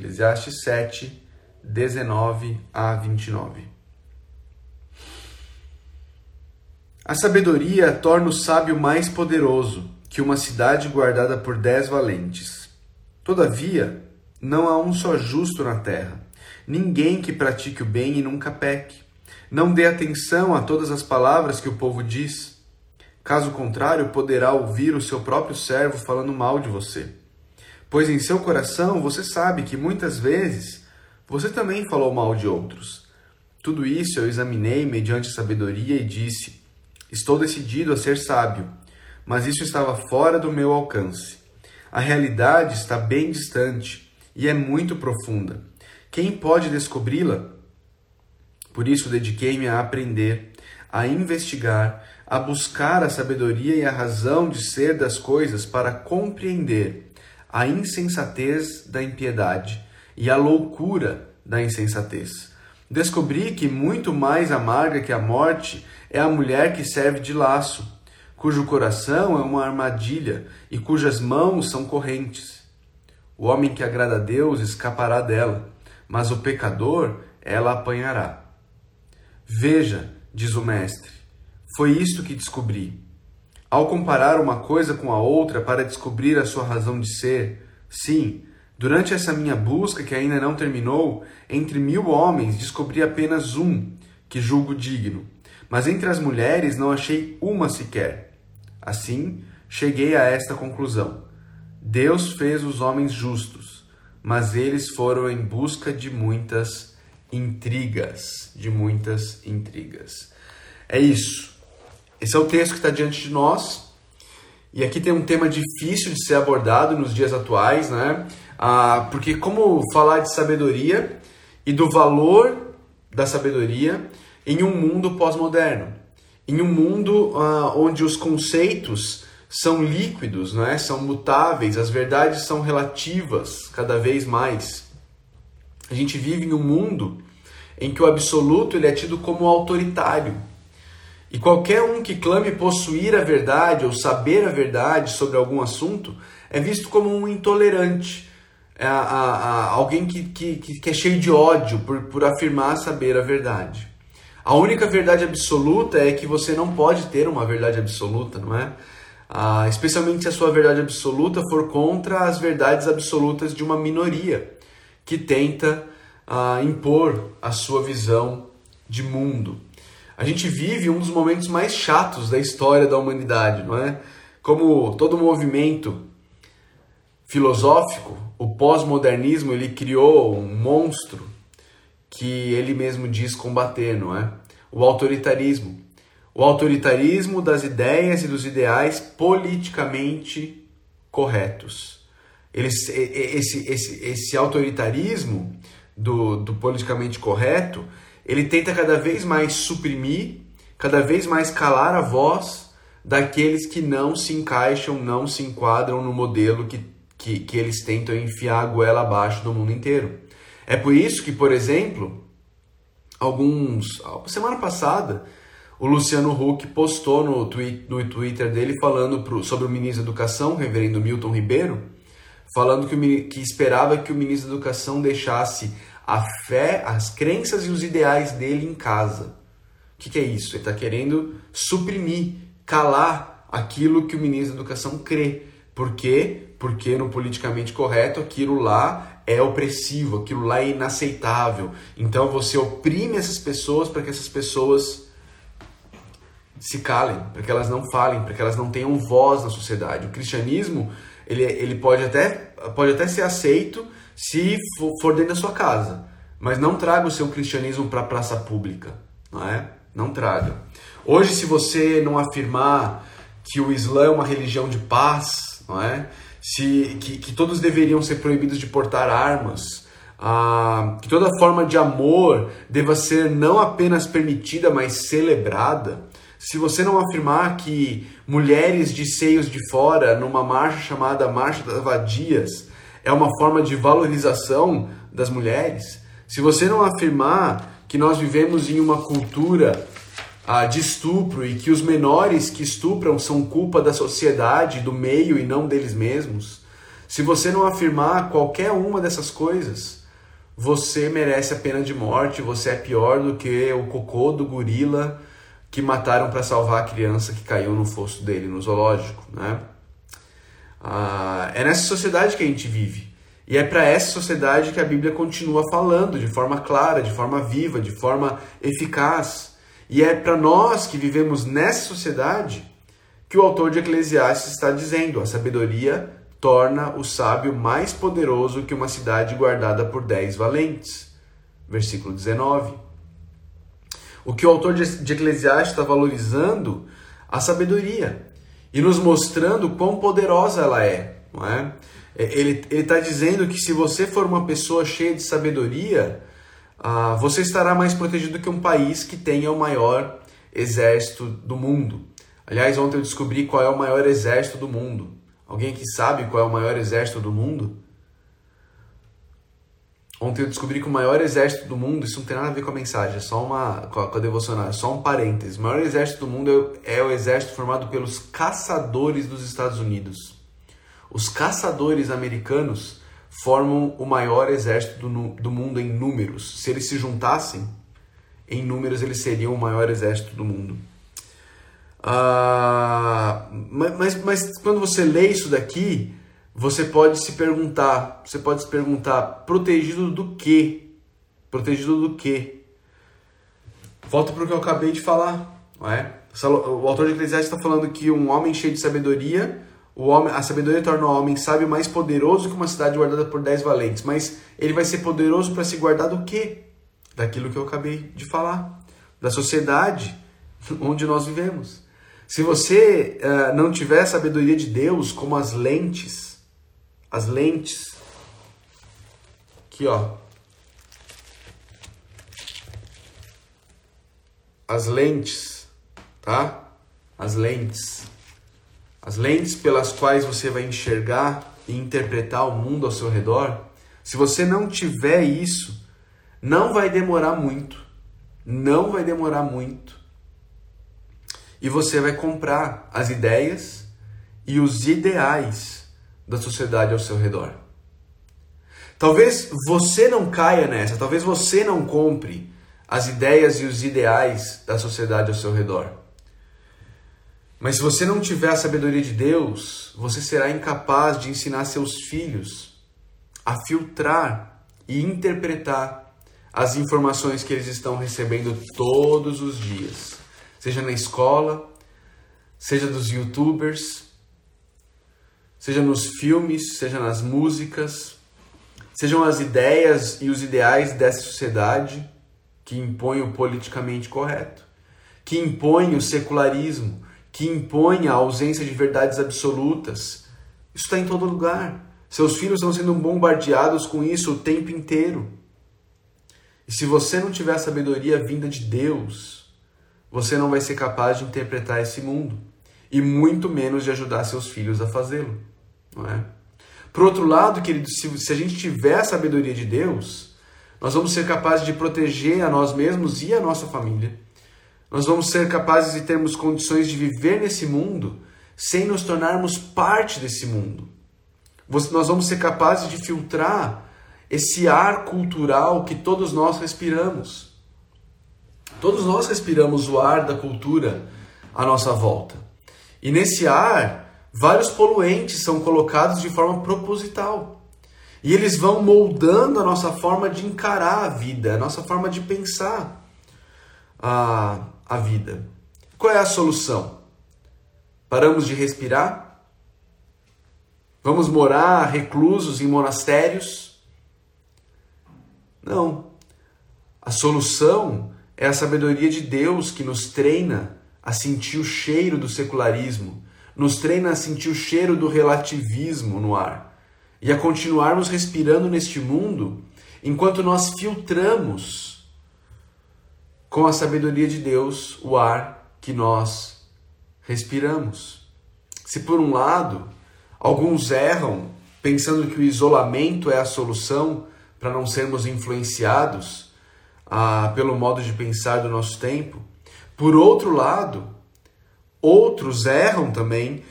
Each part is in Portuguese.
Eclesiastes 7, 19 a 29. A sabedoria torna o sábio mais poderoso que uma cidade guardada por dez valentes. Todavia, não há um só justo na terra, ninguém que pratique o bem e nunca peque. Não dê atenção a todas as palavras que o povo diz. Caso contrário, poderá ouvir o seu próprio servo falando mal de você. Pois em seu coração você sabe que muitas vezes você também falou mal de outros. Tudo isso eu examinei mediante sabedoria e disse: Estou decidido a ser sábio, mas isso estava fora do meu alcance. A realidade está bem distante e é muito profunda. Quem pode descobri-la? Por isso dediquei-me a aprender, a investigar, a buscar a sabedoria e a razão de ser das coisas para compreender a insensatez da impiedade e a loucura da insensatez. Descobri que muito mais amarga que a morte é a mulher que serve de laço, cujo coração é uma armadilha e cujas mãos são correntes. O homem que agrada a Deus escapará dela, mas o pecador ela apanhará. Veja, diz o Mestre, foi isto que descobri. Ao comparar uma coisa com a outra para descobrir a sua razão de ser, sim, durante essa minha busca que ainda não terminou, entre mil homens descobri apenas um que julgo digno, mas entre as mulheres não achei uma sequer. Assim, cheguei a esta conclusão: Deus fez os homens justos, mas eles foram em busca de muitas intrigas, de muitas intrigas. É isso. Esse é o texto que está diante de nós. E aqui tem um tema difícil de ser abordado nos dias atuais, né? Ah, porque como falar de sabedoria e do valor da sabedoria em um mundo pós-moderno, em um mundo ah, onde os conceitos são líquidos, não é? São mutáveis, as verdades são relativas cada vez mais. A gente vive em um mundo em que o absoluto ele é tido como autoritário. E qualquer um que clame possuir a verdade ou saber a verdade sobre algum assunto é visto como um intolerante, é a, a, a alguém que, que, que é cheio de ódio por, por afirmar saber a verdade. A única verdade absoluta é que você não pode ter uma verdade absoluta, não é? Ah, especialmente se a sua verdade absoluta for contra as verdades absolutas de uma minoria que tenta ah, impor a sua visão de mundo. A gente vive um dos momentos mais chatos da história da humanidade, não é? Como todo movimento filosófico, o pós-modernismo ele criou um monstro que ele mesmo diz combater, não é? O autoritarismo. O autoritarismo das ideias e dos ideais politicamente corretos. esse, esse, esse autoritarismo do, do politicamente correto ele tenta cada vez mais suprimir, cada vez mais calar a voz daqueles que não se encaixam, não se enquadram no modelo que, que, que eles tentam enfiar a goela abaixo do mundo inteiro. É por isso que, por exemplo, alguns. Semana passada, o Luciano Huck postou no, no Twitter dele falando pro, sobre o ministro da Educação, o reverendo Milton Ribeiro, falando que, que esperava que o ministro da Educação deixasse a fé, as crenças e os ideais dele em casa. O que, que é isso? Ele está querendo suprimir, calar aquilo que o ministro da Educação crê. Por quê? Porque no politicamente correto aquilo lá é opressivo, aquilo lá é inaceitável. Então você oprime essas pessoas para que essas pessoas se calem, para que elas não falem, para que elas não tenham voz na sociedade. O cristianismo ele, ele pode, até, pode até ser aceito se for dentro da sua casa. Mas não traga o seu cristianismo para a praça pública, não é? Não traga. Hoje, se você não afirmar que o Islã é uma religião de paz, não é? Se, que, que todos deveriam ser proibidos de portar armas, ah, que toda forma de amor deva ser não apenas permitida, mas celebrada, se você não afirmar que mulheres de seios de fora, numa marcha chamada Marcha das Vadias, é uma forma de valorização das mulheres, se você não afirmar que nós vivemos em uma cultura ah, de estupro e que os menores que estupram são culpa da sociedade, do meio e não deles mesmos, Se você não afirmar qualquer uma dessas coisas, você merece a pena de morte, você é pior do que o cocô do gorila que mataram para salvar a criança que caiu no fosso dele no zoológico, né? Ah, é nessa sociedade que a gente vive. E é para essa sociedade que a Bíblia continua falando de forma clara, de forma viva, de forma eficaz. E é para nós que vivemos nessa sociedade que o autor de Eclesiastes está dizendo: a sabedoria torna o sábio mais poderoso que uma cidade guardada por dez valentes. Versículo 19. O que o autor de Eclesiastes está valorizando? A sabedoria e nos mostrando quão poderosa ela é, não é? é ele está dizendo que se você for uma pessoa cheia de sabedoria, ah, você estará mais protegido que um país que tenha o maior exército do mundo. Aliás, ontem eu descobri qual é o maior exército do mundo. Alguém que sabe qual é o maior exército do mundo? Ontem eu descobri que o maior exército do mundo, isso não tem nada a ver com a mensagem, é só uma. com a, com a devocional, é só um parêntese. O maior exército do mundo é, é o exército formado pelos caçadores dos Estados Unidos. Os caçadores americanos formam o maior exército do, do mundo em números. Se eles se juntassem, em números eles seriam o maior exército do mundo. Ah, mas, mas quando você lê isso daqui, você pode se perguntar, você pode se perguntar, protegido do quê? Protegido do quê? Volta para o que eu acabei de falar, não é? O autor de Eclesiastes está falando que um homem cheio de sabedoria, o homem, a sabedoria torna o homem sábio mais poderoso que uma cidade guardada por dez valentes. Mas ele vai ser poderoso para se guardar do quê? Daquilo que eu acabei de falar, da sociedade onde nós vivemos. Se você uh, não tiver sabedoria de Deus como as lentes as lentes. Aqui, ó. As lentes, tá? As lentes. As lentes pelas quais você vai enxergar e interpretar o mundo ao seu redor. Se você não tiver isso, não vai demorar muito. Não vai demorar muito. E você vai comprar as ideias e os ideais da sociedade ao seu redor. Talvez você não caia nessa, talvez você não compre as ideias e os ideais da sociedade ao seu redor. Mas se você não tiver a sabedoria de Deus, você será incapaz de ensinar seus filhos a filtrar e interpretar as informações que eles estão recebendo todos os dias, seja na escola, seja dos youtubers, seja nos filmes, seja nas músicas, sejam as ideias e os ideais dessa sociedade que impõe o politicamente correto, que impõe o secularismo, que impõe a ausência de verdades absolutas. Isso está em todo lugar. Seus filhos estão sendo bombardeados com isso o tempo inteiro. E se você não tiver a sabedoria vinda de Deus, você não vai ser capaz de interpretar esse mundo e muito menos de ajudar seus filhos a fazê-lo não é? Por outro lado, querido, se, se a gente tiver a sabedoria de Deus, nós vamos ser capazes de proteger a nós mesmos e a nossa família. Nós vamos ser capazes de termos condições de viver nesse mundo sem nos tornarmos parte desse mundo. Nós vamos ser capazes de filtrar esse ar cultural que todos nós respiramos. Todos nós respiramos o ar da cultura à nossa volta. E nesse ar, vários poluentes são colocados de forma proposital. E eles vão moldando a nossa forma de encarar a vida, a nossa forma de pensar a, a vida. Qual é a solução? Paramos de respirar? Vamos morar reclusos em monastérios? Não. A solução é a sabedoria de Deus que nos treina a sentir o cheiro do secularismo, nos treina a sentir o cheiro do relativismo no ar e a continuarmos respirando neste mundo enquanto nós filtramos com a sabedoria de Deus o ar que nós respiramos. Se por um lado alguns erram pensando que o isolamento é a solução para não sermos influenciados ah, pelo modo de pensar do nosso tempo, por outro lado, Outros erram também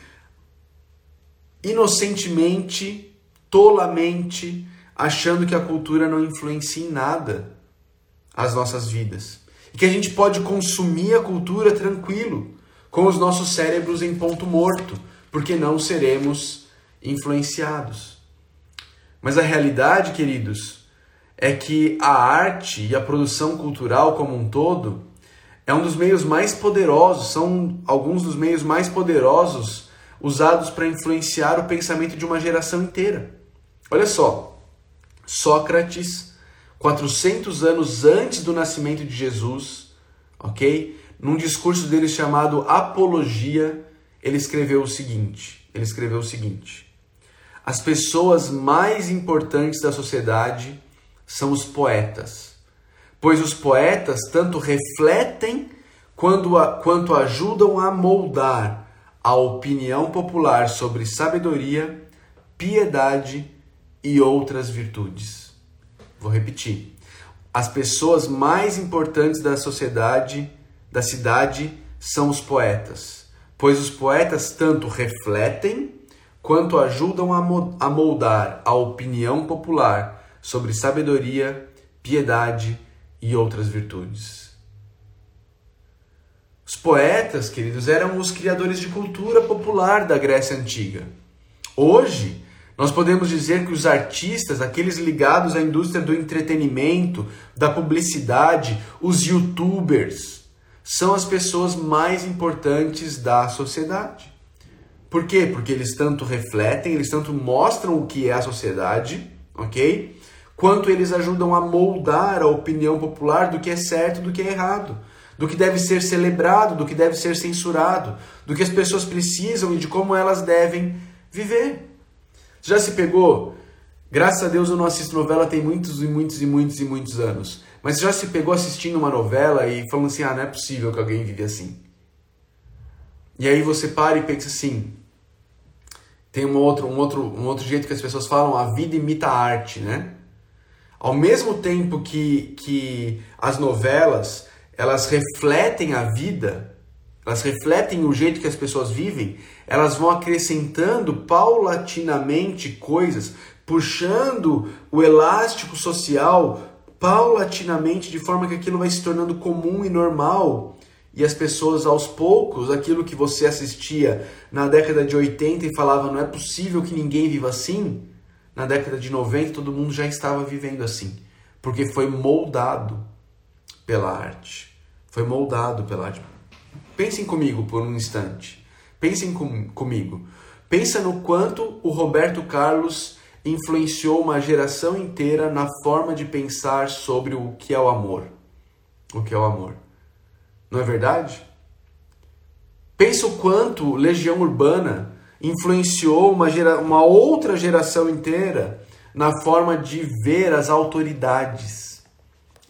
inocentemente tolamente, achando que a cultura não influencia em nada as nossas vidas. E que a gente pode consumir a cultura tranquilo, com os nossos cérebros em ponto morto, porque não seremos influenciados. Mas a realidade, queridos, é que a arte e a produção cultural como um todo é um dos meios mais poderosos, são alguns dos meios mais poderosos usados para influenciar o pensamento de uma geração inteira. Olha só, Sócrates, 400 anos antes do nascimento de Jesus, ok? Num discurso dele chamado Apologia, ele escreveu o seguinte: ele escreveu o seguinte: As pessoas mais importantes da sociedade são os poetas pois os poetas tanto refletem quanto, a, quanto ajudam a moldar a opinião popular sobre sabedoria, piedade e outras virtudes. Vou repetir. As pessoas mais importantes da sociedade, da cidade, são os poetas, pois os poetas tanto refletem quanto ajudam a moldar a opinião popular sobre sabedoria, piedade e outras virtudes. Os poetas, queridos, eram os criadores de cultura popular da Grécia Antiga. Hoje, nós podemos dizer que os artistas, aqueles ligados à indústria do entretenimento, da publicidade, os youtubers, são as pessoas mais importantes da sociedade. Por quê? Porque eles tanto refletem, eles tanto mostram o que é a sociedade, ok? Quanto eles ajudam a moldar a opinião popular do que é certo e do que é errado, do que deve ser celebrado, do que deve ser censurado, do que as pessoas precisam e de como elas devem viver. Já se pegou? Graças a Deus eu não assisto novela tem muitos e muitos e muitos e muitos anos. Mas já se pegou assistindo uma novela e falando assim: ah, não é possível que alguém vive assim. E aí você para e pensa assim: tem um outro, um outro, um outro jeito que as pessoas falam, a vida imita a arte, né? Ao mesmo tempo que, que as novelas elas refletem a vida, elas refletem o jeito que as pessoas vivem, elas vão acrescentando paulatinamente coisas, puxando o elástico social paulatinamente de forma que aquilo vai se tornando comum e normal. E as pessoas aos poucos, aquilo que você assistia na década de 80 e falava não é possível que ninguém viva assim, na década de 90 todo mundo já estava vivendo assim, porque foi moldado pela arte. Foi moldado pela arte. Pensem comigo por um instante. Pensem com, comigo. Pensa no quanto o Roberto Carlos influenciou uma geração inteira na forma de pensar sobre o que é o amor. O que é o amor. Não é verdade? Pensa o quanto Legião Urbana influenciou uma, gera, uma outra geração inteira na forma de ver as autoridades,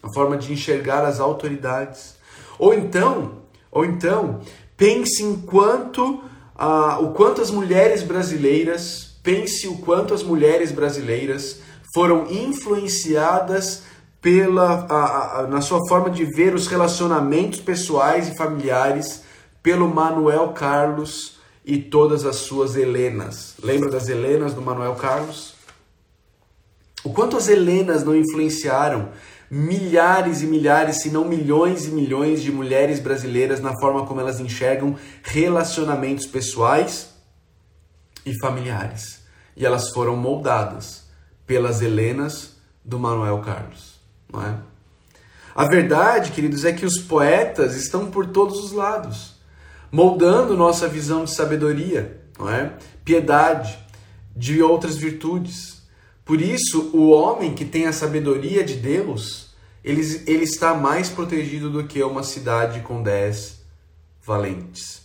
na forma de enxergar as autoridades. Ou então, ou então, pense em quanto uh, o quanto as mulheres brasileiras, pense o quanto as mulheres brasileiras foram influenciadas pela a, a, na sua forma de ver os relacionamentos pessoais e familiares pelo Manuel Carlos e todas as suas Helenas. Lembra das Helenas do Manuel Carlos? O quanto as Helenas não influenciaram milhares e milhares, se não milhões e milhões de mulheres brasileiras na forma como elas enxergam relacionamentos pessoais e familiares. E elas foram moldadas pelas Helenas do Manuel Carlos, não é? A verdade, queridos, é que os poetas estão por todos os lados moldando nossa visão de sabedoria, não é? piedade, de outras virtudes. Por isso, o homem que tem a sabedoria de Deus, ele, ele está mais protegido do que uma cidade com dez valentes.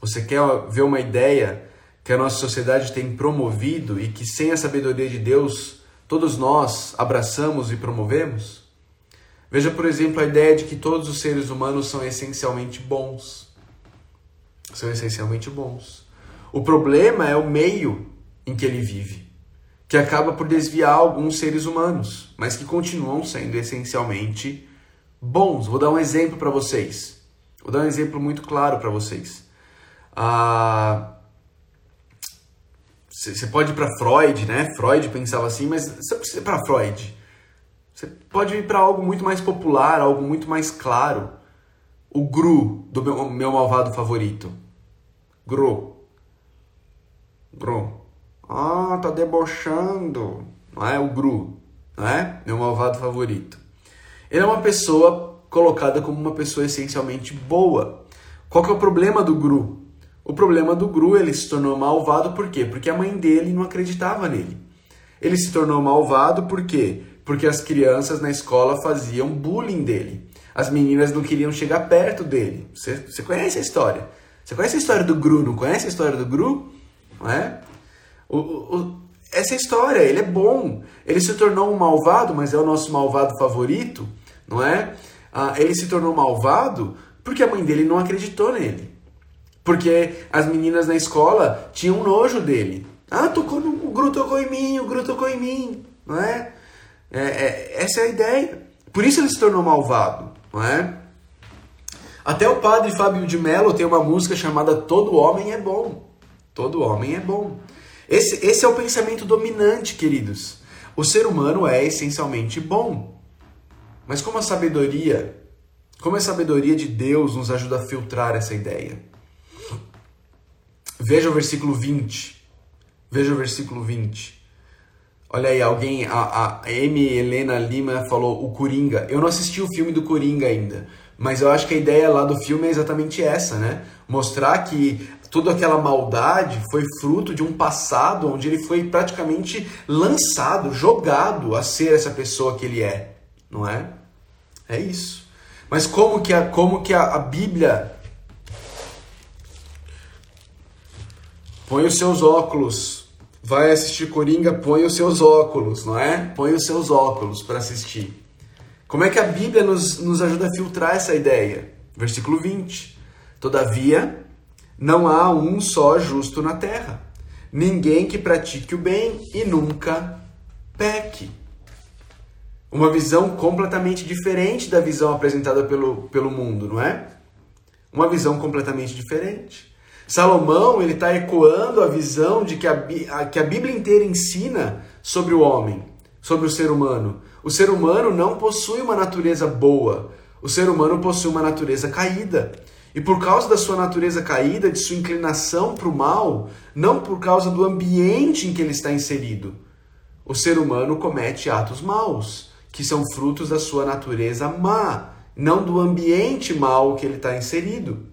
Você quer ver uma ideia que a nossa sociedade tem promovido e que sem a sabedoria de Deus todos nós abraçamos e promovemos? Veja, por exemplo, a ideia de que todos os seres humanos são essencialmente bons são essencialmente bons. O problema é o meio em que ele vive, que acaba por desviar alguns seres humanos, mas que continuam sendo essencialmente bons. Vou dar um exemplo para vocês. Vou dar um exemplo muito claro para vocês. Ah, Você pode ir para Freud, né? Freud pensava assim, mas você precisa ir para Freud. Você pode ir para algo muito mais popular, algo muito mais claro. O Gru, do meu, meu malvado favorito. Gru. Gru. Ah, tá debochando. Não é? O Gru. Não é? Meu malvado favorito. Ele é uma pessoa colocada como uma pessoa essencialmente boa. Qual que é o problema do Gru? O problema do Gru, ele se tornou malvado por quê? Porque a mãe dele não acreditava nele. Ele se tornou malvado por quê? Porque as crianças na escola faziam bullying dele. As meninas não queriam chegar perto dele. Você, você conhece a história? Você conhece a história do Gru? Não conhece a história do Gru? Não é? O, o, essa história, ele é bom. Ele se tornou um malvado, mas é o nosso malvado favorito, não é? Ah, ele se tornou malvado porque a mãe dele não acreditou nele. Porque as meninas na escola tinham nojo dele. Ah, tocou no, o Gru tocou em mim, o Gru tocou em mim, não é? é, é essa é a ideia. Por isso ele se tornou malvado, não é? Até o padre Fábio de Mello tem uma música chamada Todo Homem é Bom. Todo homem é bom. Esse, esse é o pensamento dominante, queridos. O ser humano é essencialmente bom. Mas como a sabedoria, como a sabedoria de Deus nos ajuda a filtrar essa ideia? Veja o versículo 20. Veja o versículo 20. Olha aí, alguém, a, a M. Helena Lima falou o Coringa. Eu não assisti o filme do Coringa ainda, mas eu acho que a ideia lá do filme é exatamente essa, né? Mostrar que toda aquela maldade foi fruto de um passado onde ele foi praticamente lançado, jogado a ser essa pessoa que ele é, não é? É isso. Mas como que a, como que a, a Bíblia põe os seus óculos, vai assistir Coringa, põe os seus óculos, não é? Põe os seus óculos para assistir. Como é que a Bíblia nos, nos ajuda a filtrar essa ideia? Versículo 20. Todavia, não há um só justo na terra. Ninguém que pratique o bem e nunca peque. Uma visão completamente diferente da visão apresentada pelo, pelo mundo, não é? Uma visão completamente diferente. Salomão ele está ecoando a visão de que a, que a Bíblia inteira ensina sobre o homem, sobre o ser humano. O ser humano não possui uma natureza boa. O ser humano possui uma natureza caída. E por causa da sua natureza caída, de sua inclinação para o mal, não por causa do ambiente em que ele está inserido, o ser humano comete atos maus, que são frutos da sua natureza má, não do ambiente mal que ele está inserido.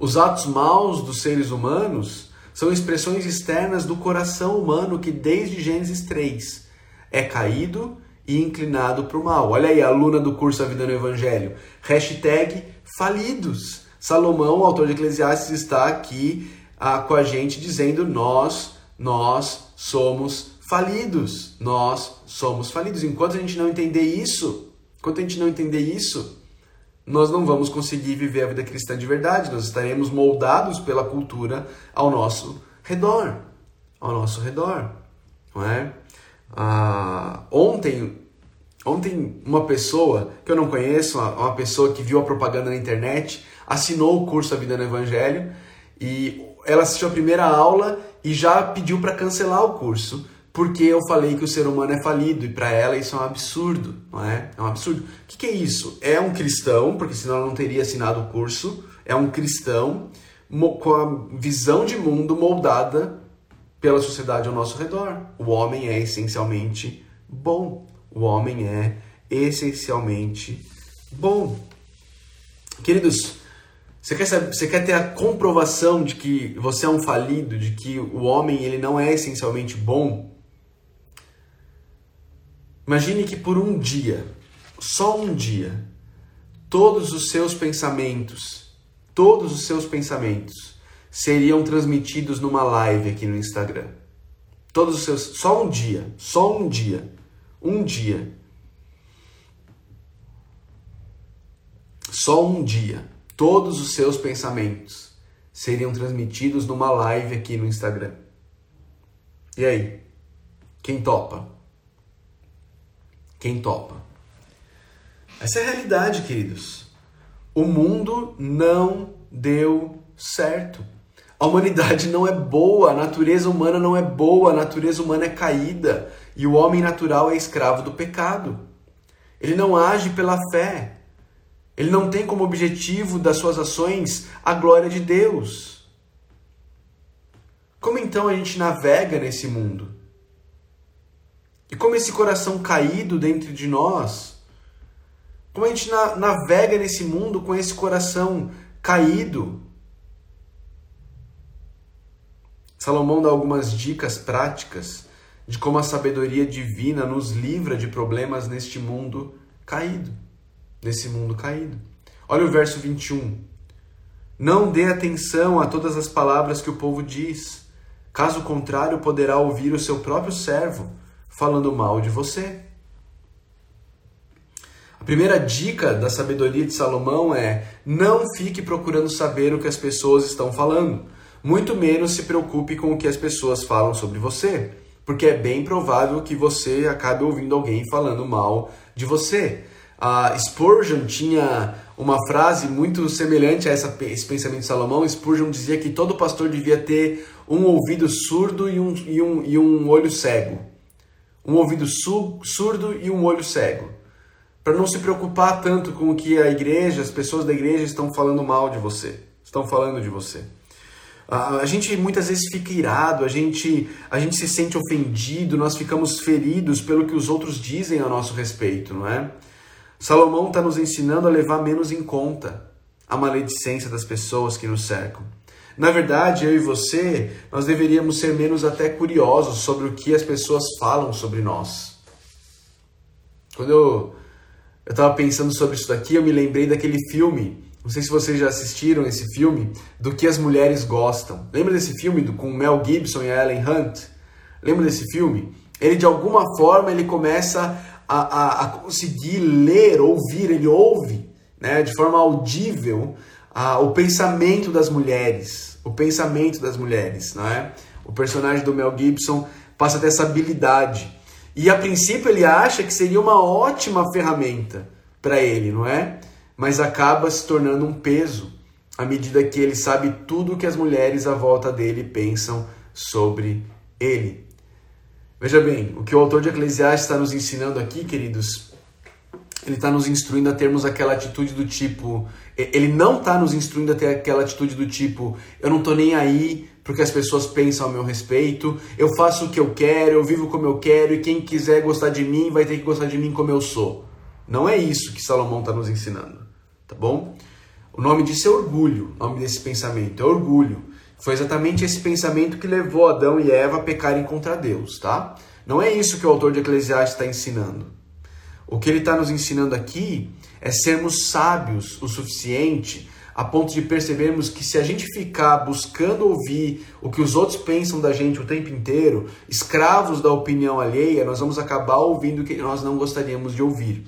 Os atos maus dos seres humanos são expressões externas do coração humano que, desde Gênesis 3, é caído e inclinado para o mal. Olha aí, aluna do curso A Vida no Evangelho. Hashtag falidos. Salomão, autor de Eclesiastes, está aqui ah, com a gente dizendo: nós, nós somos falidos. Nós somos falidos. Enquanto a gente não entender isso, enquanto a gente não entender isso, nós não vamos conseguir viver a vida cristã de verdade. Nós estaremos moldados pela cultura ao nosso redor. Ao nosso redor. Não é? Ah, ontem Ontem, uma pessoa que eu não conheço, uma pessoa que viu a propaganda na internet, assinou o curso A Vida no Evangelho e ela assistiu a primeira aula e já pediu para cancelar o curso, porque eu falei que o ser humano é falido e para ela isso é um absurdo, não é? É um absurdo. O que, que é isso? É um cristão, porque senão ela não teria assinado o curso, é um cristão com a visão de mundo moldada pela sociedade ao nosso redor. O homem é essencialmente bom o homem é essencialmente bom. Queridos, você quer, saber, você quer ter a comprovação de que você é um falido, de que o homem ele não é essencialmente bom? Imagine que por um dia, só um dia, todos os seus pensamentos, todos os seus pensamentos seriam transmitidos numa live aqui no Instagram. Todos os seus, só um dia, só um dia um dia, só um dia, todos os seus pensamentos seriam transmitidos numa live aqui no Instagram. E aí? Quem topa? Quem topa? Essa é a realidade, queridos. O mundo não deu certo. A humanidade não é boa, a natureza humana não é boa, a natureza humana é caída e o homem natural é escravo do pecado. Ele não age pela fé. Ele não tem como objetivo das suas ações a glória de Deus. Como então a gente navega nesse mundo? E como esse coração caído dentro de nós, como a gente navega nesse mundo com esse coração caído? Salomão dá algumas dicas práticas de como a sabedoria divina nos livra de problemas neste mundo caído, nesse mundo caído. Olha o verso 21. Não dê atenção a todas as palavras que o povo diz, caso contrário, poderá ouvir o seu próprio servo falando mal de você. A primeira dica da sabedoria de Salomão é: não fique procurando saber o que as pessoas estão falando, muito menos se preocupe com o que as pessoas falam sobre você, porque é bem provável que você acabe ouvindo alguém falando mal de você. A Spurgeon tinha uma frase muito semelhante a essa, esse pensamento de Salomão. Spurgeon dizia que todo pastor devia ter um ouvido surdo e um, e um, e um olho cego um ouvido surdo e um olho cego. Para não se preocupar tanto com o que a igreja, as pessoas da igreja estão falando mal de você, estão falando de você. A gente muitas vezes fica irado, a gente, a gente se sente ofendido, nós ficamos feridos pelo que os outros dizem a nosso respeito, não é? Salomão está nos ensinando a levar menos em conta a maledicência das pessoas que nos cercam. Na verdade, eu e você, nós deveríamos ser menos até curiosos sobre o que as pessoas falam sobre nós. Quando eu estava pensando sobre isso daqui, eu me lembrei daquele filme. Não sei se vocês já assistiram esse filme, do que as mulheres gostam. Lembra desse filme do, com Mel Gibson e Ellen Hunt? Lembra desse filme? Ele de alguma forma ele começa a, a, a conseguir ler, ouvir, ele ouve né, de forma audível a, o pensamento das mulheres, o pensamento das mulheres, não é? O personagem do Mel Gibson passa dessa habilidade. E a princípio ele acha que seria uma ótima ferramenta para ele, não é? Mas acaba se tornando um peso à medida que ele sabe tudo o que as mulheres à volta dele pensam sobre ele. Veja bem, o que o autor de Eclesiastes está nos ensinando aqui, queridos, ele está nos instruindo a termos aquela atitude do tipo. Ele não está nos instruindo a ter aquela atitude do tipo: eu não estou nem aí porque as pessoas pensam a meu respeito, eu faço o que eu quero, eu vivo como eu quero e quem quiser gostar de mim vai ter que gostar de mim como eu sou. Não é isso que Salomão está nos ensinando, tá bom? O nome disso é orgulho, o nome desse pensamento é orgulho. Foi exatamente esse pensamento que levou Adão e Eva a pecarem contra Deus, tá? Não é isso que o autor de Eclesiastes está ensinando. O que ele está nos ensinando aqui é sermos sábios o suficiente a ponto de percebermos que se a gente ficar buscando ouvir o que os outros pensam da gente o tempo inteiro, escravos da opinião alheia, nós vamos acabar ouvindo o que nós não gostaríamos de ouvir.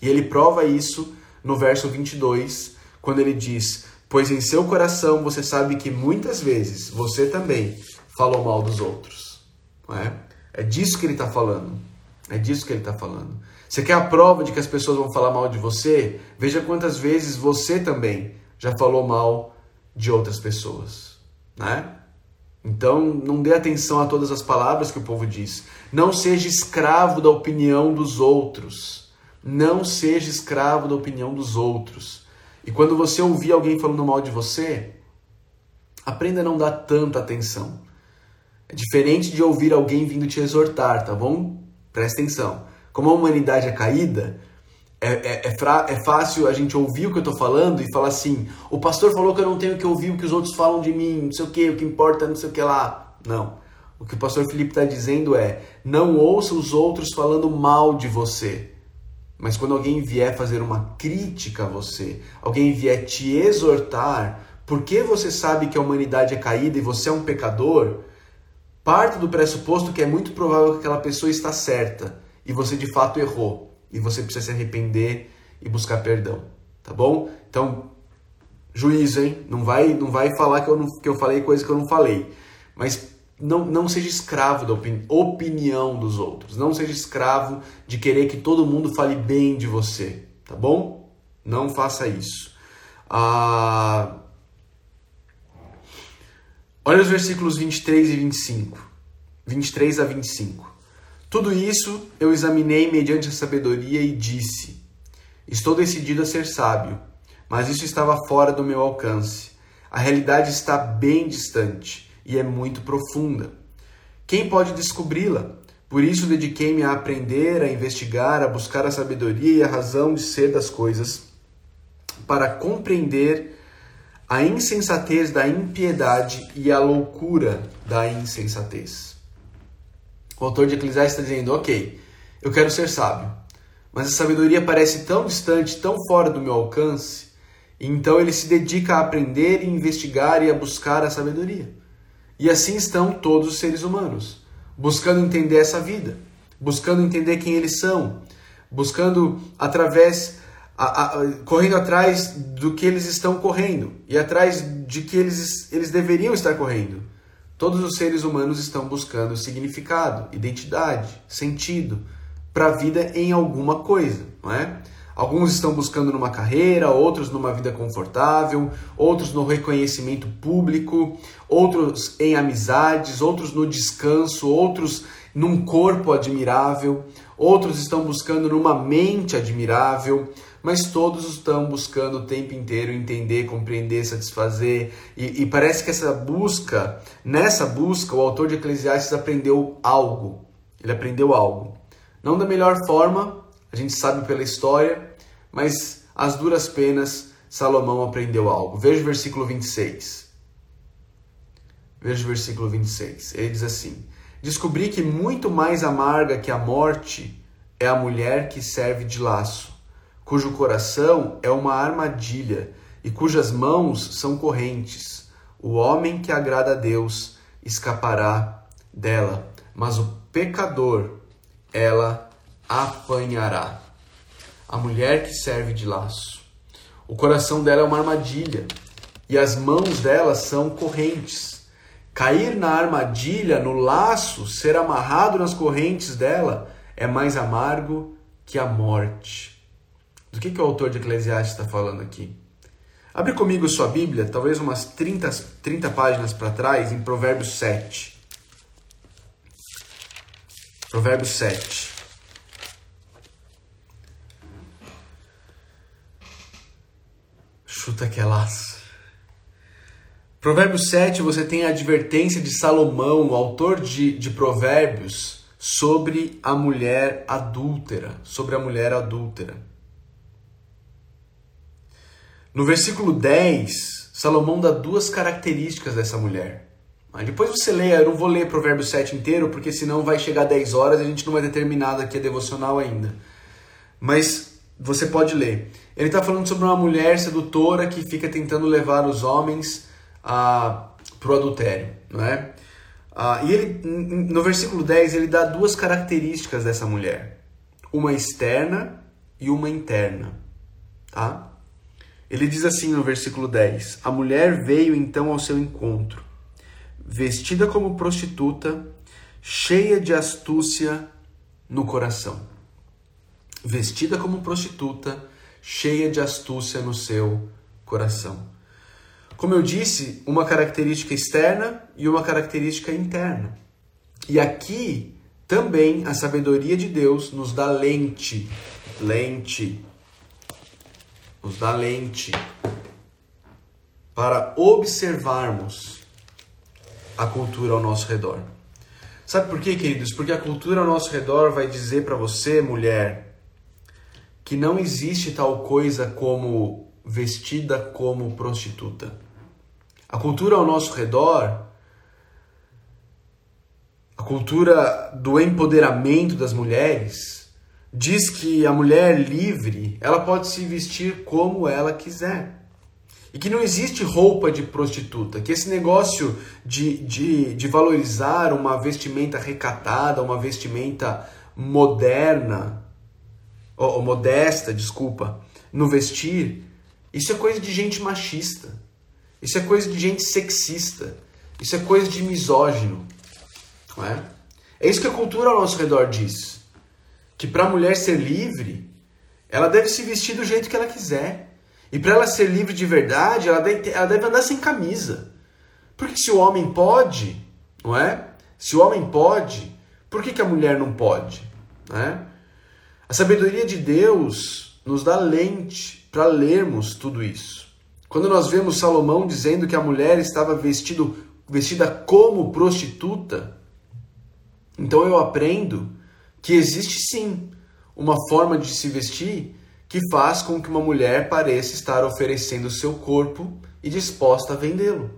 E ele prova isso no verso 22, quando ele diz: Pois em seu coração você sabe que muitas vezes você também falou mal dos outros. Não é? é disso que ele está falando. É disso que ele está falando. Você quer a prova de que as pessoas vão falar mal de você? Veja quantas vezes você também já falou mal de outras pessoas, né? Então, não dê atenção a todas as palavras que o povo diz. Não seja escravo da opinião dos outros. Não seja escravo da opinião dos outros. E quando você ouvir alguém falando mal de você, aprenda a não dar tanta atenção. É diferente de ouvir alguém vindo te exortar, tá bom? Presta atenção como a humanidade é caída, é, é, é, é fácil a gente ouvir o que eu estou falando e falar assim: o pastor falou que eu não tenho que ouvir o que os outros falam de mim, não sei o que, o que importa, não sei o que lá. Não. O que o pastor Felipe está dizendo é: não ouça os outros falando mal de você. Mas quando alguém vier fazer uma crítica a você, alguém vier te exortar, porque você sabe que a humanidade é caída e você é um pecador, parte do pressuposto que é muito provável que aquela pessoa está certa e você de fato errou e você precisa se arrepender e buscar perdão, tá bom? Então, juízo, hein? Não vai, não vai falar que eu, não, que eu falei coisa que eu não falei, mas não, não seja escravo da opini opinião dos outros, não seja escravo de querer que todo mundo fale bem de você, tá bom? Não faça isso. Ah, Olha os versículos 23 e 25. 23 a 25. Tudo isso eu examinei mediante a sabedoria e disse: Estou decidido a ser sábio, mas isso estava fora do meu alcance. A realidade está bem distante e é muito profunda. Quem pode descobri-la? Por isso dediquei-me a aprender, a investigar, a buscar a sabedoria e a razão de ser das coisas, para compreender a insensatez da impiedade e a loucura da insensatez. O autor de Eclesiastes está dizendo: Ok, eu quero ser sábio, mas a sabedoria parece tão distante, tão fora do meu alcance, então ele se dedica a aprender e investigar e a buscar a sabedoria. E assim estão todos os seres humanos, buscando entender essa vida, buscando entender quem eles são, buscando através a, a, correndo atrás do que eles estão correndo e atrás de que eles, eles deveriam estar correndo. Todos os seres humanos estão buscando significado, identidade, sentido para a vida em alguma coisa, não é? Alguns estão buscando numa carreira, outros numa vida confortável, outros no reconhecimento público, outros em amizades, outros no descanso, outros num corpo admirável, outros estão buscando numa mente admirável, mas todos estão buscando o tempo inteiro entender, compreender, satisfazer. E, e, parece que essa busca, nessa busca, o autor de Eclesiastes aprendeu algo. Ele aprendeu algo. Não da melhor forma, a gente sabe pela história, mas às duras penas Salomão aprendeu algo. Veja o versículo 26. Veja o versículo 26. Ele diz assim: Descobri que muito mais amarga que a morte é a mulher que serve de laço cujo coração é uma armadilha e cujas mãos são correntes. O homem que agrada a Deus escapará dela, mas o pecador ela apanhará. A mulher que serve de laço. O coração dela é uma armadilha e as mãos dela são correntes. Cair na armadilha, no laço, ser amarrado nas correntes dela é mais amargo que a morte. Do que, que o autor de Eclesiastes está falando aqui? Abre comigo sua Bíblia, talvez umas 30, 30 páginas para trás, em Provérbios 7. Provérbios 7. Chuta que é laço. Provérbios 7, você tem a advertência de Salomão, o autor de, de Provérbios, sobre a mulher adúltera, sobre a mulher adúltera. No versículo 10, Salomão dá duas características dessa mulher. Depois você lê, eu não vou ler Provérbio 7 inteiro, porque senão vai chegar 10 horas e a gente não vai ter terminado aqui a devocional ainda. Mas você pode ler. Ele está falando sobre uma mulher sedutora que fica tentando levar os homens para o adultério. Não é? Ah, e ele, no versículo 10 ele dá duas características dessa mulher: uma externa e uma interna. Tá? Ele diz assim no versículo 10: A mulher veio então ao seu encontro, vestida como prostituta, cheia de astúcia no coração. Vestida como prostituta, cheia de astúcia no seu coração. Como eu disse, uma característica externa e uma característica interna. E aqui também a sabedoria de Deus nos dá lente, lente nos dá lente para observarmos a cultura ao nosso redor. Sabe por quê, queridos? Porque a cultura ao nosso redor vai dizer para você, mulher, que não existe tal coisa como vestida como prostituta. A cultura ao nosso redor, a cultura do empoderamento das mulheres, diz que a mulher livre, ela pode se vestir como ela quiser. E que não existe roupa de prostituta, que esse negócio de, de, de valorizar uma vestimenta recatada, uma vestimenta moderna, ou, ou modesta, desculpa, no vestir, isso é coisa de gente machista. Isso é coisa de gente sexista. Isso é coisa de misógino. Não é? é isso que a cultura ao nosso redor diz que para a mulher ser livre, ela deve se vestir do jeito que ela quiser. E para ela ser livre de verdade, ela deve, ela deve andar sem camisa. Porque se o homem pode, não é? Se o homem pode, por que, que a mulher não pode? Não é? A sabedoria de Deus nos dá lente para lermos tudo isso. Quando nós vemos Salomão dizendo que a mulher estava vestido, vestida como prostituta, então eu aprendo que existe sim uma forma de se vestir que faz com que uma mulher pareça estar oferecendo seu corpo e disposta a vendê-lo.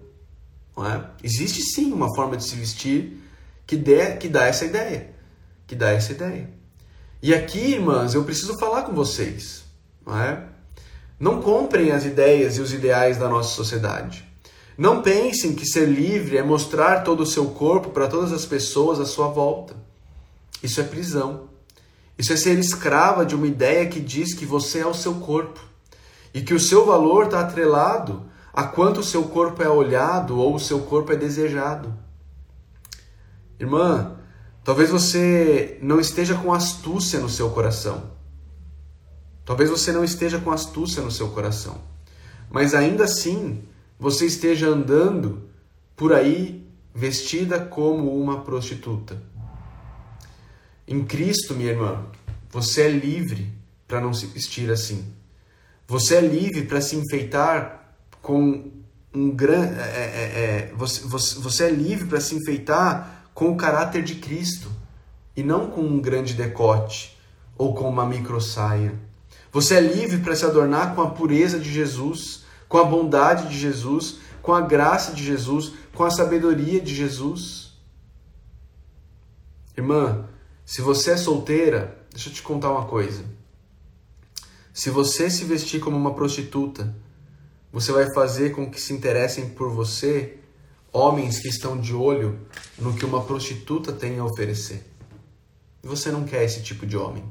É? Existe sim uma forma de se vestir que, dê, que dá essa ideia. Que dá essa ideia. E aqui, irmãs, eu preciso falar com vocês. Não, é? não comprem as ideias e os ideais da nossa sociedade. Não pensem que ser livre é mostrar todo o seu corpo para todas as pessoas à sua volta. Isso é prisão. Isso é ser escrava de uma ideia que diz que você é o seu corpo e que o seu valor está atrelado a quanto o seu corpo é olhado ou o seu corpo é desejado. Irmã, talvez você não esteja com astúcia no seu coração. Talvez você não esteja com astúcia no seu coração. Mas ainda assim, você esteja andando por aí vestida como uma prostituta. Em Cristo, minha irmã, você é livre para não se vestir assim. Você é livre para se enfeitar com um grande. É, é, é, você, você, você é livre para se enfeitar com o caráter de Cristo e não com um grande decote ou com uma micro saia. Você é livre para se adornar com a pureza de Jesus, com a bondade de Jesus, com a graça de Jesus, com a sabedoria de Jesus. Irmã, se você é solteira, deixa eu te contar uma coisa. Se você se vestir como uma prostituta, você vai fazer com que se interessem por você homens que estão de olho no que uma prostituta tem a oferecer. Você não quer esse tipo de homem.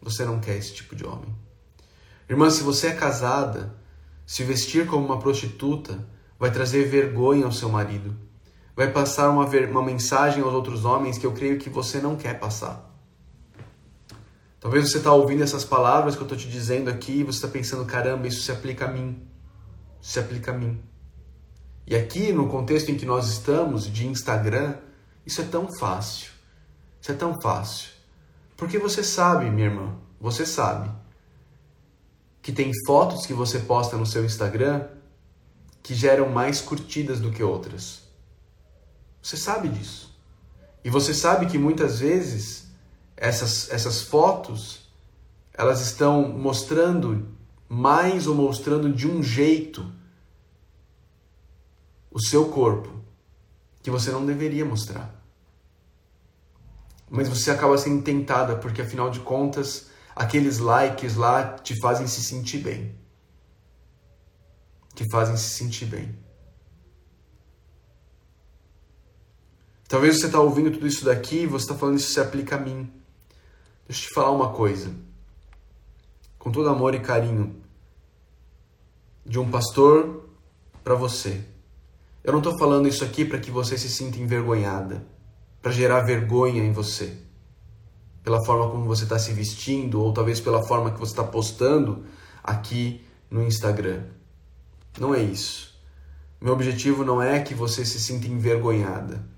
Você não quer esse tipo de homem. Irmã, se você é casada, se vestir como uma prostituta vai trazer vergonha ao seu marido vai passar uma, uma mensagem aos outros homens que eu creio que você não quer passar. Talvez você está ouvindo essas palavras que eu estou te dizendo aqui e você está pensando, caramba, isso se aplica a mim. Isso se aplica a mim. E aqui, no contexto em que nós estamos, de Instagram, isso é tão fácil. Isso é tão fácil. Porque você sabe, minha irmã, você sabe que tem fotos que você posta no seu Instagram que geram mais curtidas do que outras. Você sabe disso. E você sabe que muitas vezes essas, essas fotos elas estão mostrando mais ou mostrando de um jeito o seu corpo que você não deveria mostrar. Mas você acaba sendo tentada porque afinal de contas aqueles likes lá te fazem se sentir bem. Te fazem se sentir bem. Talvez você está ouvindo tudo isso daqui e você está falando isso se aplica a mim. Deixa eu te falar uma coisa. Com todo amor e carinho, de um pastor para você. Eu não estou falando isso aqui para que você se sinta envergonhada, para gerar vergonha em você, pela forma como você está se vestindo ou talvez pela forma que você está postando aqui no Instagram. Não é isso. Meu objetivo não é que você se sinta envergonhada.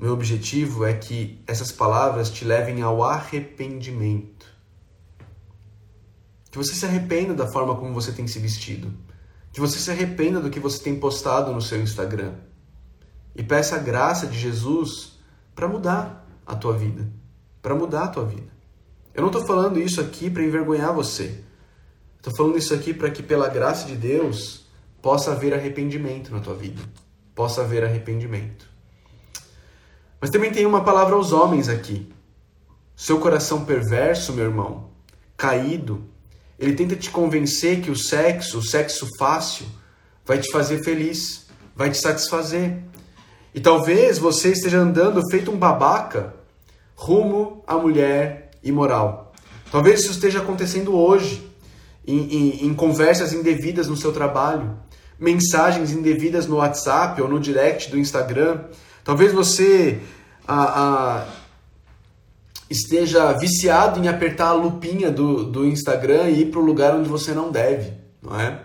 Meu objetivo é que essas palavras te levem ao arrependimento. Que você se arrependa da forma como você tem se vestido. Que você se arrependa do que você tem postado no seu Instagram. E peça a graça de Jesus para mudar a tua vida. Para mudar a tua vida. Eu não estou falando isso aqui para envergonhar você. Estou falando isso aqui para que, pela graça de Deus, possa haver arrependimento na tua vida. Possa haver arrependimento. Mas também tem uma palavra aos homens aqui. Seu coração perverso, meu irmão, caído, ele tenta te convencer que o sexo, o sexo fácil, vai te fazer feliz, vai te satisfazer. E talvez você esteja andando feito um babaca rumo à mulher imoral. Talvez isso esteja acontecendo hoje, em, em, em conversas indevidas no seu trabalho, mensagens indevidas no WhatsApp ou no direct do Instagram Talvez você esteja viciado em apertar a lupinha do, do Instagram e ir para o lugar onde você não deve, não é?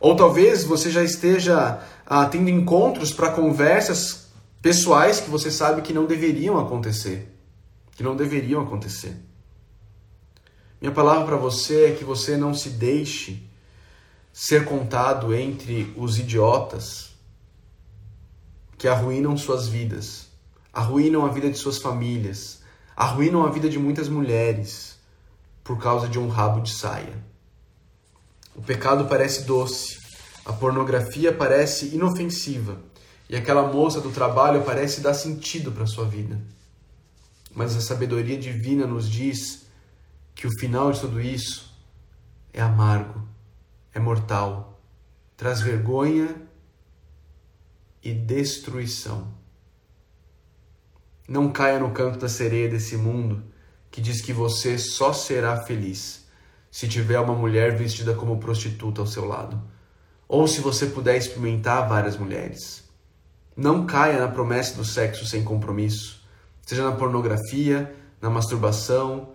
Ou talvez você já esteja ah, tendo encontros para conversas pessoais que você sabe que não deveriam acontecer. Que não deveriam acontecer. Minha palavra para você é que você não se deixe ser contado entre os idiotas que arruinam suas vidas, arruinam a vida de suas famílias, arruinam a vida de muitas mulheres por causa de um rabo de saia. O pecado parece doce, a pornografia parece inofensiva e aquela moça do trabalho parece dar sentido para sua vida. Mas a sabedoria divina nos diz que o final de tudo isso é amargo, é mortal, traz vergonha e destruição. Não caia no canto da sereia desse mundo que diz que você só será feliz se tiver uma mulher vestida como prostituta ao seu lado, ou se você puder experimentar várias mulheres. Não caia na promessa do sexo sem compromisso, seja na pornografia, na masturbação,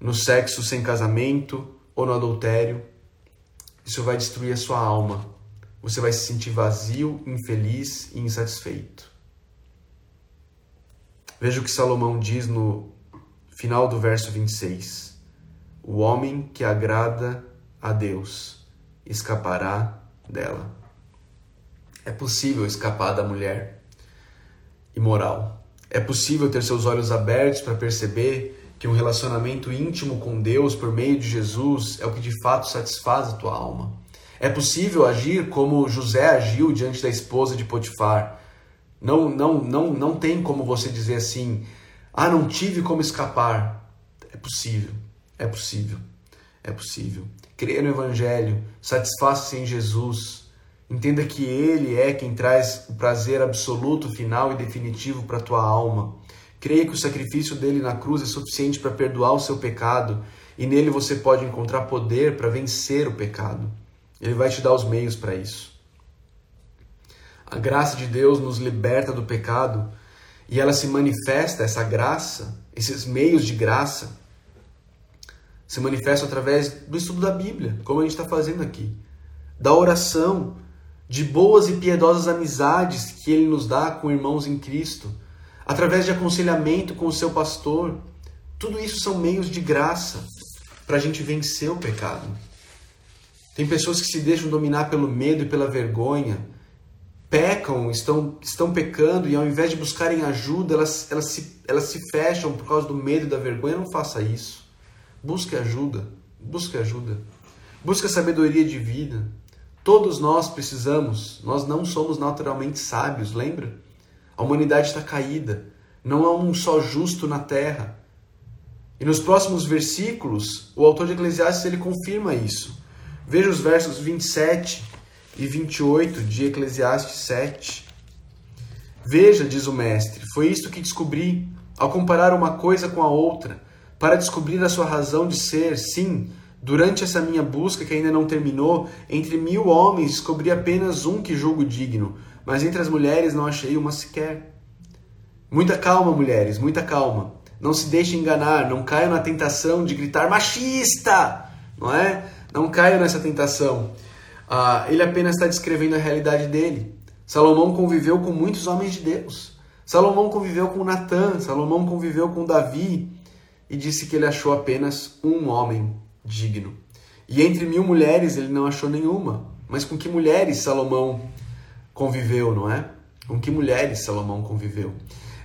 no sexo sem casamento ou no adultério. Isso vai destruir a sua alma. Você vai se sentir vazio, infeliz e insatisfeito. Veja o que Salomão diz no final do verso 26. O homem que agrada a Deus escapará dela. É possível escapar da mulher imoral. É possível ter seus olhos abertos para perceber que um relacionamento íntimo com Deus por meio de Jesus é o que de fato satisfaz a tua alma. É possível agir como José agiu diante da esposa de Potifar. Não, não, não, não tem como você dizer assim: "Ah, não tive como escapar". É possível. É possível. É possível. Creia no evangelho, satisfaça-se em Jesus. Entenda que ele é quem traz o prazer absoluto, final e definitivo para a tua alma. Creia que o sacrifício dele na cruz é suficiente para perdoar o seu pecado e nele você pode encontrar poder para vencer o pecado. Ele vai te dar os meios para isso. A graça de Deus nos liberta do pecado e ela se manifesta, essa graça, esses meios de graça, se manifestam através do estudo da Bíblia, como a gente está fazendo aqui, da oração, de boas e piedosas amizades que Ele nos dá com irmãos em Cristo através de aconselhamento com o seu pastor. Tudo isso são meios de graça para a gente vencer o pecado. Tem pessoas que se deixam dominar pelo medo e pela vergonha, pecam, estão, estão pecando e ao invés de buscarem ajuda, elas, elas, se, elas se fecham por causa do medo e da vergonha. Não faça isso. Busque ajuda. Busque ajuda. Busque a sabedoria de vida. Todos nós precisamos. Nós não somos naturalmente sábios, lembra? A humanidade está caída. Não há um só justo na terra. E nos próximos versículos, o autor de Eclesiastes ele confirma isso. Veja os versos 27 e 28 de Eclesiastes 7. Veja, diz o mestre, foi isto que descobri ao comparar uma coisa com a outra, para descobrir a sua razão de ser. Sim, durante essa minha busca que ainda não terminou, entre mil homens descobri apenas um que julgo digno, mas entre as mulheres não achei uma sequer. Muita calma, mulheres, muita calma. Não se deixe enganar, não caia na tentação de gritar machista, não é? Não caia nessa tentação. Ah, ele apenas está descrevendo a realidade dele. Salomão conviveu com muitos homens de Deus. Salomão conviveu com Natã, Salomão conviveu com Davi e disse que ele achou apenas um homem digno. E entre mil mulheres ele não achou nenhuma. Mas com que mulheres Salomão conviveu, não é? Com que mulheres Salomão conviveu?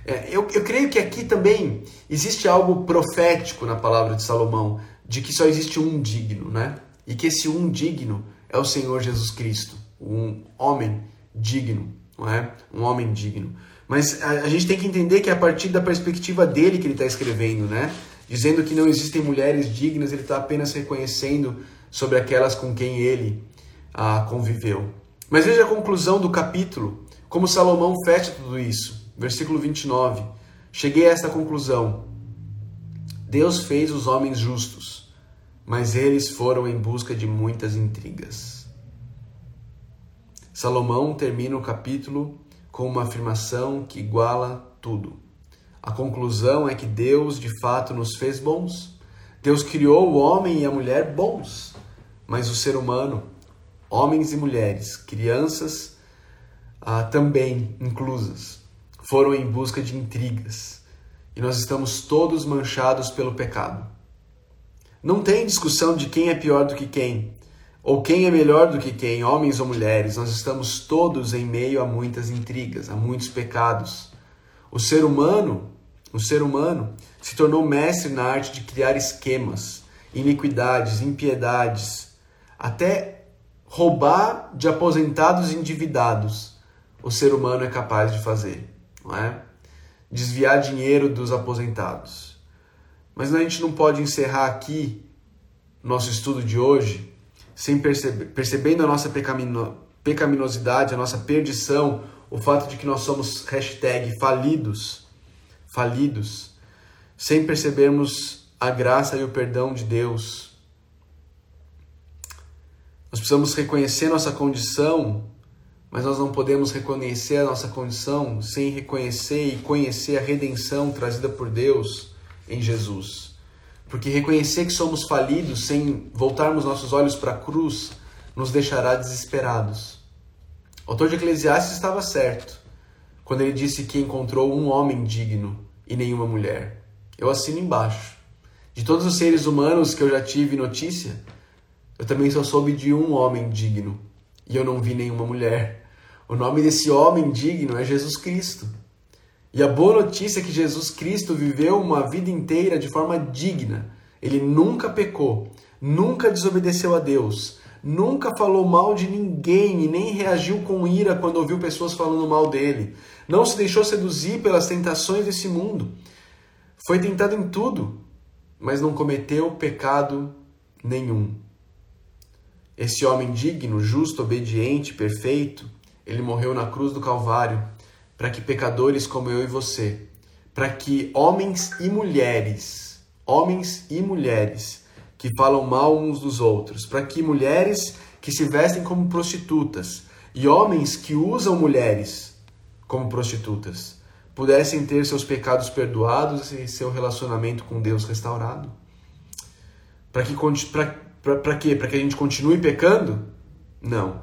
É, eu, eu creio que aqui também existe algo profético na palavra de Salomão, de que só existe um digno, né? E que esse um digno é o Senhor Jesus Cristo, um homem digno, não é? Um homem digno. Mas a, a gente tem que entender que é a partir da perspectiva dele que ele está escrevendo, né? Dizendo que não existem mulheres dignas, ele está apenas reconhecendo sobre aquelas com quem ele ah, conviveu. Mas veja a conclusão do capítulo, como Salomão fecha tudo isso. Versículo 29. Cheguei a esta conclusão. Deus fez os homens justos, mas eles foram em busca de muitas intrigas. Salomão termina o capítulo com uma afirmação que iguala tudo. A conclusão é que Deus de fato nos fez bons. Deus criou o homem e a mulher bons, mas o ser humano homens e mulheres, crianças ah, também inclusas, foram em busca de intrigas. E nós estamos todos manchados pelo pecado. Não tem discussão de quem é pior do que quem, ou quem é melhor do que quem, homens ou mulheres. Nós estamos todos em meio a muitas intrigas, a muitos pecados. O ser humano, o ser humano se tornou mestre na arte de criar esquemas, iniquidades, impiedades, até roubar de aposentados endividados. O ser humano é capaz de fazer, não é? Desviar dinheiro dos aposentados. Mas a gente não pode encerrar aqui nosso estudo de hoje sem perceber, percebendo a nossa pecamino, pecaminosidade, a nossa perdição, o fato de que nós somos falidos, falidos, sem percebermos a graça e o perdão de Deus. Nós precisamos reconhecer nossa condição, mas nós não podemos reconhecer a nossa condição sem reconhecer e conhecer a redenção trazida por Deus em Jesus. Porque reconhecer que somos falidos sem voltarmos nossos olhos para a cruz nos deixará desesperados. O autor de Eclesiastes estava certo quando ele disse que encontrou um homem digno e nenhuma mulher. Eu assino embaixo. De todos os seres humanos que eu já tive notícia, eu também só soube de um homem digno e eu não vi nenhuma mulher. O nome desse homem digno é Jesus Cristo. E a boa notícia é que Jesus Cristo viveu uma vida inteira de forma digna. Ele nunca pecou, nunca desobedeceu a Deus, nunca falou mal de ninguém e nem reagiu com ira quando ouviu pessoas falando mal dele. Não se deixou seduzir pelas tentações desse mundo. Foi tentado em tudo, mas não cometeu pecado nenhum. Esse homem digno, justo, obediente, perfeito, ele morreu na cruz do Calvário para que pecadores como eu e você, para que homens e mulheres, homens e mulheres que falam mal uns dos outros, para que mulheres que se vestem como prostitutas e homens que usam mulheres como prostitutas pudessem ter seus pecados perdoados e seu relacionamento com Deus restaurado. Para que para quê? Para que a gente continue pecando? Não.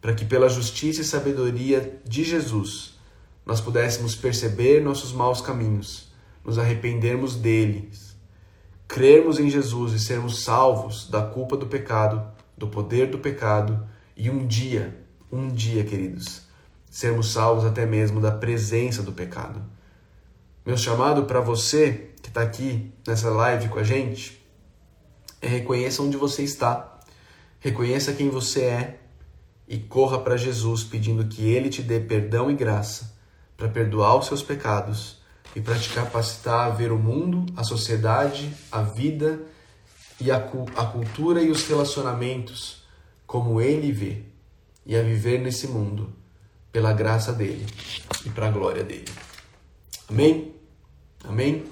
Para que pela justiça e sabedoria de Jesus nós pudéssemos perceber nossos maus caminhos, nos arrependermos deles, crermos em Jesus e sermos salvos da culpa do pecado, do poder do pecado e um dia, um dia, queridos, sermos salvos até mesmo da presença do pecado. Meu chamado para você que está aqui nessa live com a gente é reconheça onde você está, reconheça quem você é e corra para Jesus pedindo que Ele te dê perdão e graça para perdoar os seus pecados e para te capacitar a ver o mundo, a sociedade, a vida e a, a cultura e os relacionamentos como Ele vê e a viver nesse mundo pela graça dele e para a glória dele. Amém? Amém?